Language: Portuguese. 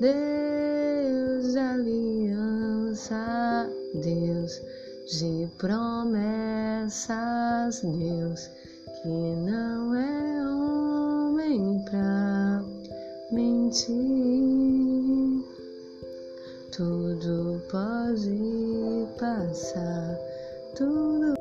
Deus de aliança, Deus de promessas, Deus que não é homem pra mentir. Tudo pode passar, tudo